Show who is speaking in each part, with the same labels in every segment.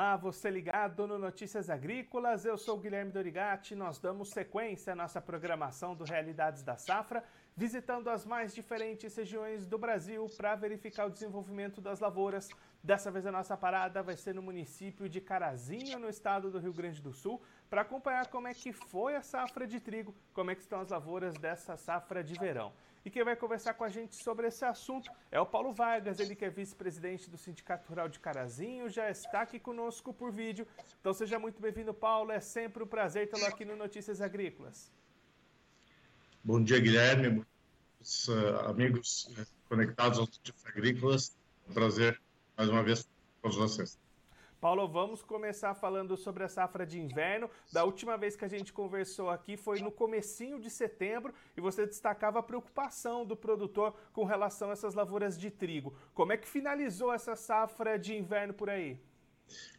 Speaker 1: Olá, você ligado no Notícias Agrícolas, eu sou Guilherme Dorigati. Nós damos sequência à nossa programação do Realidades da Safra, visitando as mais diferentes regiões do Brasil para verificar o desenvolvimento das lavouras. Dessa vez a nossa parada vai ser no município de Carazinho, no estado do Rio Grande do Sul, para acompanhar como é que foi a safra de trigo, como é que estão as lavouras dessa safra de verão. E quem vai conversar com a gente sobre esse assunto é o Paulo Vargas, ele que é vice-presidente do Sindicato Rural de Carazinho, já está aqui conosco por vídeo. Então seja muito bem-vindo, Paulo. É sempre um prazer tê-lo aqui no Notícias Agrícolas.
Speaker 2: Bom dia, Guilherme. Uh, amigos eh, conectados aos Notícias Agrícolas. É um prazer mais uma vez com vocês.
Speaker 1: Paulo, vamos começar falando sobre a safra de inverno. Da última vez que a gente conversou aqui foi no comecinho de setembro e você destacava a preocupação do produtor com relação a essas lavouras de trigo. Como é que finalizou essa safra de inverno por aí?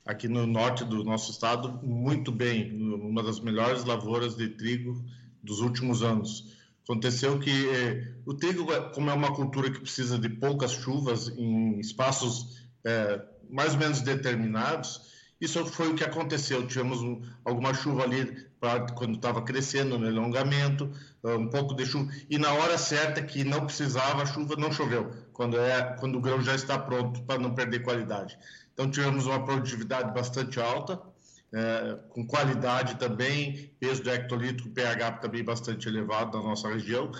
Speaker 2: Aqui no norte do nosso estado, muito bem, uma das melhores lavouras de trigo dos últimos anos. Aconteceu que eh, o trigo, como é uma cultura que precisa de poucas chuvas em espaços eh, mais ou menos determinados. Isso foi o que aconteceu. Tivemos um, alguma chuva ali pra, quando estava crescendo no alongamento, um pouco de chuva. E na hora certa que não precisava, a chuva não choveu, quando, é, quando o grão já está pronto para não perder qualidade. Então tivemos uma produtividade bastante alta, é, com qualidade também, peso do hectolitro, pH também bastante elevado na nossa região.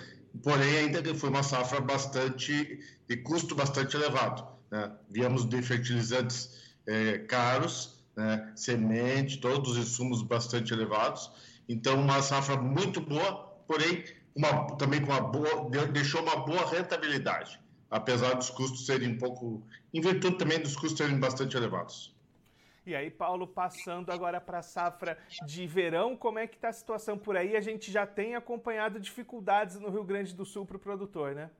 Speaker 2: Porém, ainda foi uma safra bastante, de custo bastante elevado né? Viemos de fertilizantes é, caros, né? semente, todos os insumos bastante elevados. Então, uma safra muito boa, porém, uma, também com uma boa, deixou uma boa rentabilidade, apesar dos custos serem um pouco, em virtude também dos custos serem bastante elevados.
Speaker 1: E aí, Paulo, passando agora para a safra de verão, como é que está a situação por aí? A gente já tem acompanhado dificuldades no Rio Grande do Sul para o produtor, né?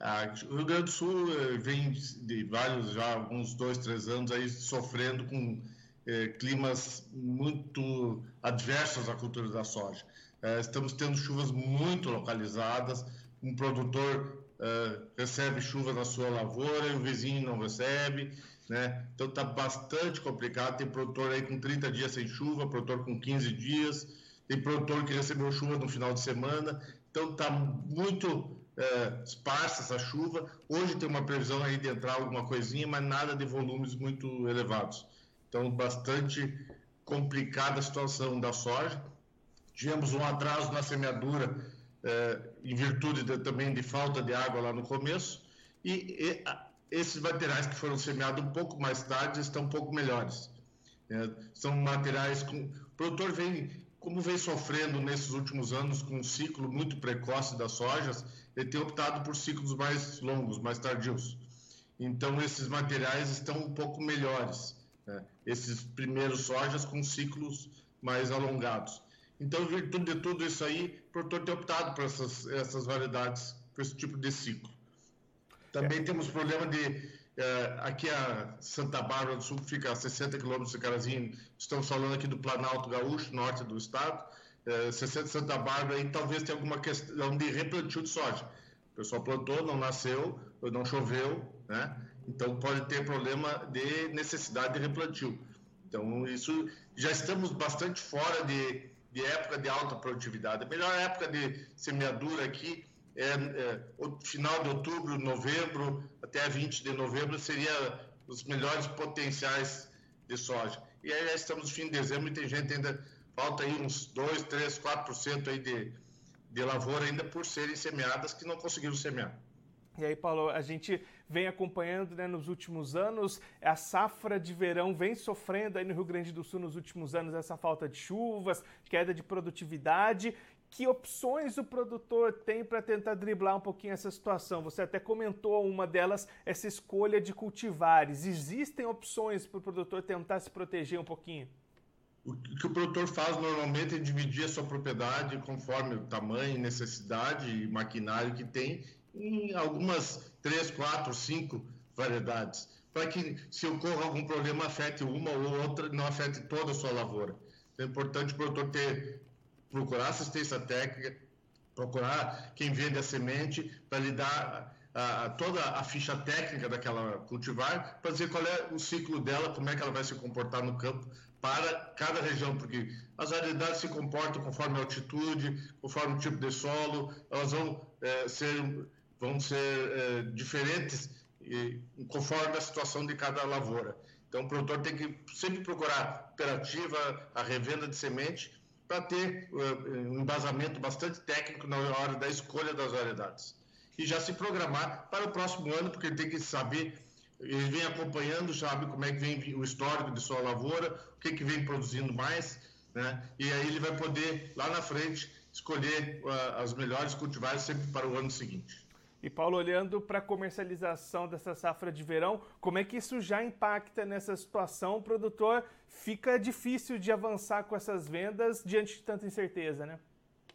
Speaker 2: Ah, o Rio Grande do Sul eh, vem de vários, já alguns dois, três anos aí sofrendo com eh, climas muito adversos à cultura da soja. Eh, estamos tendo chuvas muito localizadas, um produtor eh, recebe chuva na sua lavoura e o vizinho não recebe, né? Então está bastante complicado. Tem produtor aí com 30 dias sem chuva, produtor com 15 dias, tem produtor que recebeu chuva no final de semana. Então está muito é, esparsa essa chuva. Hoje tem uma previsão aí de entrar alguma coisinha, mas nada de volumes muito elevados. Então, bastante complicada a situação da soja. Tivemos um atraso na semeadura, é, em virtude de, também de falta de água lá no começo, e, e a, esses materiais que foram semeados um pouco mais tarde estão um pouco melhores. É, são materiais com. O produtor vem como vem sofrendo nesses últimos anos com um ciclo muito precoce das sojas, ele tem optado por ciclos mais longos, mais tardios. Então, esses materiais estão um pouco melhores. Né? Esses primeiros sojas com ciclos mais alongados. Então, em virtude de tudo isso aí, o produtor tem optado por essas, essas variedades, por esse tipo de ciclo. Também é. temos problema de aqui a Santa Bárbara do Sul fica a 60 quilômetros de Carazinho. Estamos falando aqui do Planalto Gaúcho, norte do estado. É, 60 de Santa Bárbara, e talvez tenha alguma questão de replantio de soja. O pessoal plantou, não nasceu, não choveu, né? Então pode ter problema de necessidade de replantio. Então, isso já estamos bastante fora de, de época de alta produtividade. A melhor época de semeadura aqui é, é, o final de outubro, novembro, até 20 de novembro seria os melhores potenciais de soja. E aí já estamos no fim de dezembro e tem gente ainda, falta aí uns 2, 3, 4% aí de, de lavoura ainda por serem semeadas que não conseguiram semear.
Speaker 1: E aí, Paulo, a gente vem acompanhando né, nos últimos anos, a safra de verão vem sofrendo aí no Rio Grande do Sul nos últimos anos essa falta de chuvas, queda de produtividade que opções o produtor tem para tentar driblar um pouquinho essa situação? Você até comentou uma delas, essa escolha de cultivares. Existem opções para o produtor tentar se proteger um pouquinho?
Speaker 2: O que o produtor faz normalmente é dividir a sua propriedade conforme o tamanho, necessidade e maquinário que tem em algumas três, quatro, cinco variedades, para que se ocorra algum problema afete uma ou outra, não afete toda a sua lavoura. Então, é importante o produtor ter procurar assistência técnica, procurar quem vende a semente para lhe dar a, toda a ficha técnica daquela cultivar para dizer qual é o ciclo dela, como é que ela vai se comportar no campo para cada região, porque as variedades se comportam conforme a altitude, conforme o tipo de solo, elas vão é, ser, vão ser é, diferentes e, conforme a situação de cada lavoura. Então, o produtor tem que sempre procurar operativa, a revenda de semente, para ter uh, um embasamento bastante técnico na hora da escolha das variedades. E já se programar para o próximo ano, porque ele tem que saber, ele vem acompanhando, sabe como é que vem o histórico de sua lavoura, o que, que vem produzindo mais, né? e aí ele vai poder, lá na frente, escolher uh, as melhores cultivares sempre para o ano seguinte.
Speaker 1: E Paulo, olhando para a comercialização dessa safra de verão, como é que isso já impacta nessa situação? O produtor fica difícil de avançar com essas vendas diante de tanta incerteza, né?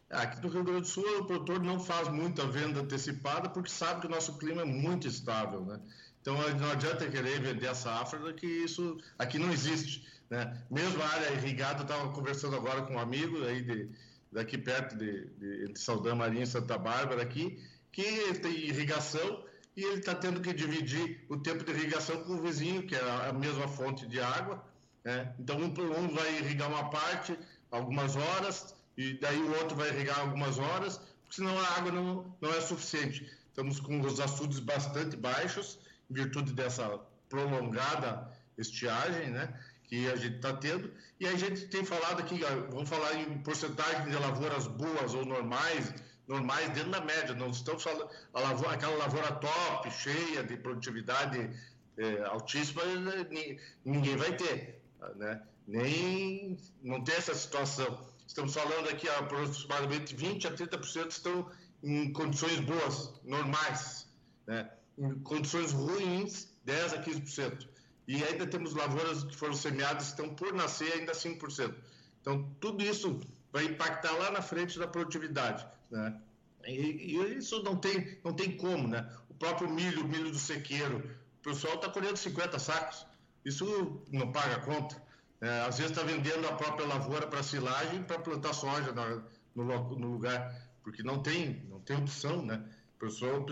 Speaker 2: Aqui no Rio Grande do Sul, o produtor não faz muita venda antecipada porque sabe que o nosso clima é muito estável, né? Então não adianta querer vender a safra que isso aqui não existe, né? Mesmo a área irrigada, eu estava conversando agora com um amigo aí de, daqui perto de, de, de Marinho, Santa Bárbara aqui, que tem irrigação e ele está tendo que dividir o tempo de irrigação com o vizinho, que é a mesma fonte de água. Né? Então, um, um vai irrigar uma parte, algumas horas, e daí o outro vai irrigar algumas horas, porque senão a água não, não é suficiente. Estamos com os açudes bastante baixos, em virtude dessa prolongada estiagem, né? Que a gente está tendo. E a gente tem falado aqui, vamos falar em porcentagem de lavouras boas ou normais, normais dentro da média. Não estamos falando lavoura, aquela lavoura top, cheia de produtividade é, altíssima, ninguém vai ter, né? Nem não tem essa situação. Estamos falando aqui aproximadamente 20 a 30% estão em condições boas, normais, né? Em condições ruins, 10 a 15%. E ainda temos lavouras que foram semeadas estão por nascer ainda 5%. Então, tudo isso vai impactar lá na frente da produtividade. Né? E, e, isso não tem, não tem como, né? O próprio milho, o milho do sequeiro, o pessoal está colhendo 50 sacos. Isso não paga conta. É, às vezes está vendendo a própria lavoura para silagem para plantar soja na, no, no, lugar, porque não tem, não tem opção, né? O pessoal,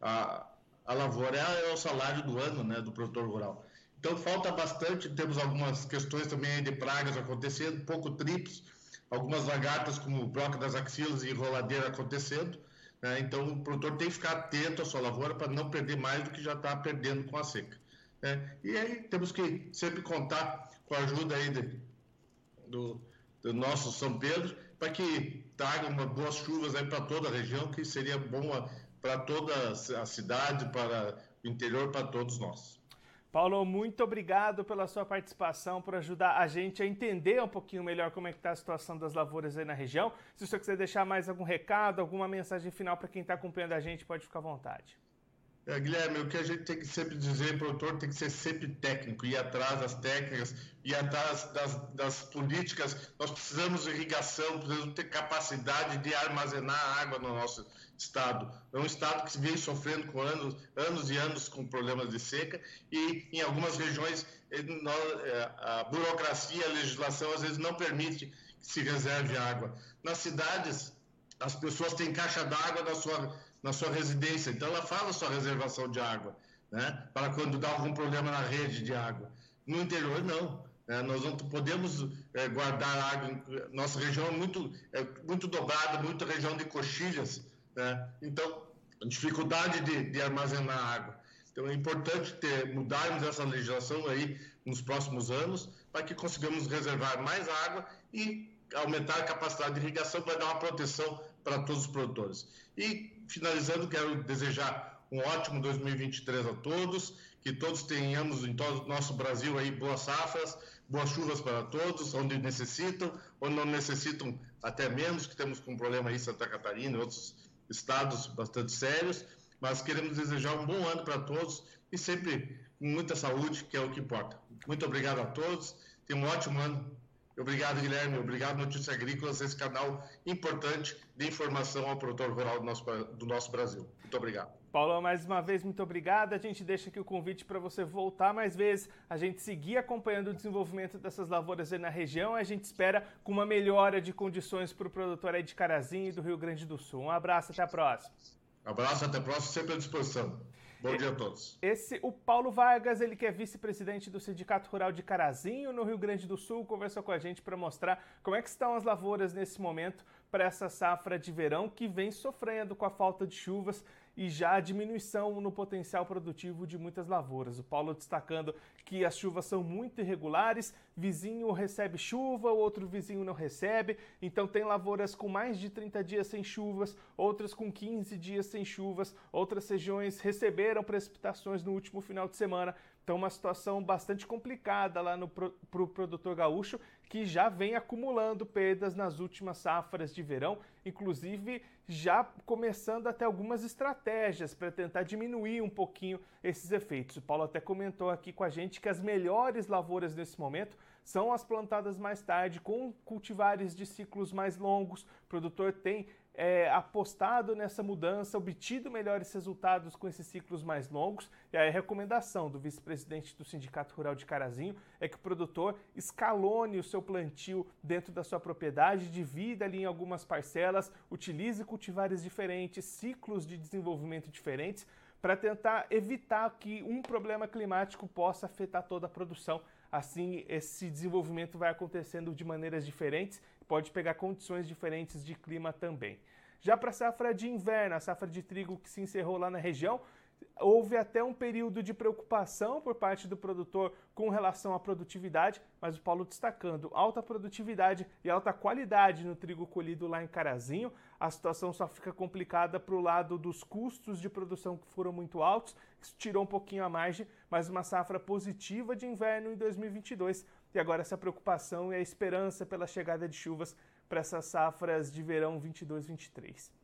Speaker 2: a, a lavoura é, é o salário do ano, né, do produtor rural. Então falta bastante, temos algumas questões também de pragas acontecendo, pouco trips, algumas lagartas como broca das axilas e enroladeira acontecendo. Né? Então, o produtor tem que ficar atento à sua lavoura para não perder mais do que já está perdendo com a seca. Né? E aí temos que sempre contar com a ajuda aí de, do, do nosso São Pedro para que traga uma boas chuvas para toda a região, que seria bom para toda a cidade, para o interior, para todos nós.
Speaker 1: Paulo, muito obrigado pela sua participação, por ajudar a gente a entender um pouquinho melhor como é que está a situação das lavouras aí na região. Se você quiser deixar mais algum recado, alguma mensagem final para quem está acompanhando a gente, pode ficar à vontade.
Speaker 2: É, Guilherme, o que a gente tem que sempre dizer, produtor tem que ser sempre técnico, ir atrás das técnicas, ir atrás das, das políticas. Nós precisamos de irrigação, precisamos ter capacidade de armazenar água no nosso estado. É um estado que vem sofrendo com anos, anos e anos com problemas de seca e em algumas regiões é, a burocracia, a legislação às vezes não permite que se reserve água. Nas cidades, as pessoas têm caixa d'água na sua, na sua residência, então ela faz a sua reservação de água, né? para quando dá algum problema na rede de água. No interior, não. É, nós não podemos é, guardar água. Nossa região é muito, é muito dobrada, muita região de coxilhas. Né? Então, dificuldade de, de, armazenar água. Então, é importante ter, mudarmos essa legislação aí nos próximos anos para que consigamos reservar mais água e aumentar a capacidade de irrigação para dar uma proteção para todos os produtores. E, finalizando, quero desejar um ótimo 2023 a todos, que todos tenhamos em todo o nosso Brasil aí boas safras, boas chuvas para todos, onde necessitam, onde não necessitam até menos, que temos com problema aí em Santa Catarina e outros estados bastante sérios, mas queremos desejar um bom ano para todos e sempre com muita saúde, que é o que importa. Muito obrigado a todos, tenham um ótimo ano. Obrigado, Guilherme. Obrigado, Notícias Agrícolas, esse canal importante de informação ao produtor rural do nosso, do nosso Brasil. Muito obrigado.
Speaker 1: Paulo, mais uma vez, muito obrigado. A gente deixa aqui o convite para você voltar mais vezes, a gente seguir acompanhando o desenvolvimento dessas lavouras aí na região. A gente espera com uma melhora de condições para o produtor aí de Carazinho e do Rio Grande do Sul. Um abraço, até a próxima.
Speaker 2: Abraço, até a próxima, sempre à disposição. Bom dia a todos.
Speaker 1: Esse, o Paulo Vargas, ele que é vice-presidente do Sindicato Rural de Carazinho, no Rio Grande do Sul, conversou com a gente para mostrar como é que estão as lavouras nesse momento para essa safra de verão que vem sofrendo com a falta de chuvas e já a diminuição no potencial produtivo de muitas lavouras. O Paulo destacando que as chuvas são muito irregulares, vizinho recebe chuva, outro vizinho não recebe, então tem lavouras com mais de 30 dias sem chuvas, outras com 15 dias sem chuvas, outras regiões receberam precipitações no último final de semana. Então, uma situação bastante complicada lá para o pro produtor gaúcho, que já vem acumulando perdas nas últimas safras de verão, inclusive já começando até algumas estratégias para tentar diminuir um pouquinho esses efeitos. O Paulo até comentou aqui com a gente que as melhores lavouras nesse momento são as plantadas mais tarde, com cultivares de ciclos mais longos. O produtor tem é, apostado nessa mudança, obtido melhores resultados com esses ciclos mais longos. E a recomendação do vice-presidente do Sindicato Rural de Carazinho é que o produtor escalone o seu plantio dentro da sua propriedade, divida ali em algumas parcelas, utilize cultivares diferentes, ciclos de desenvolvimento diferentes, para tentar evitar que um problema climático possa afetar toda a produção. Assim, esse desenvolvimento vai acontecendo de maneiras diferentes pode pegar condições diferentes de clima também. Já para a safra de inverno, a safra de trigo que se encerrou lá na região, houve até um período de preocupação por parte do produtor com relação à produtividade, mas o Paulo destacando alta produtividade e alta qualidade no trigo colhido lá em Carazinho. A situação só fica complicada para o lado dos custos de produção que foram muito altos, isso tirou um pouquinho a margem, mas uma safra positiva de inverno em 2022 e agora essa preocupação e a esperança pela chegada de chuvas para essas safras de verão 22-23.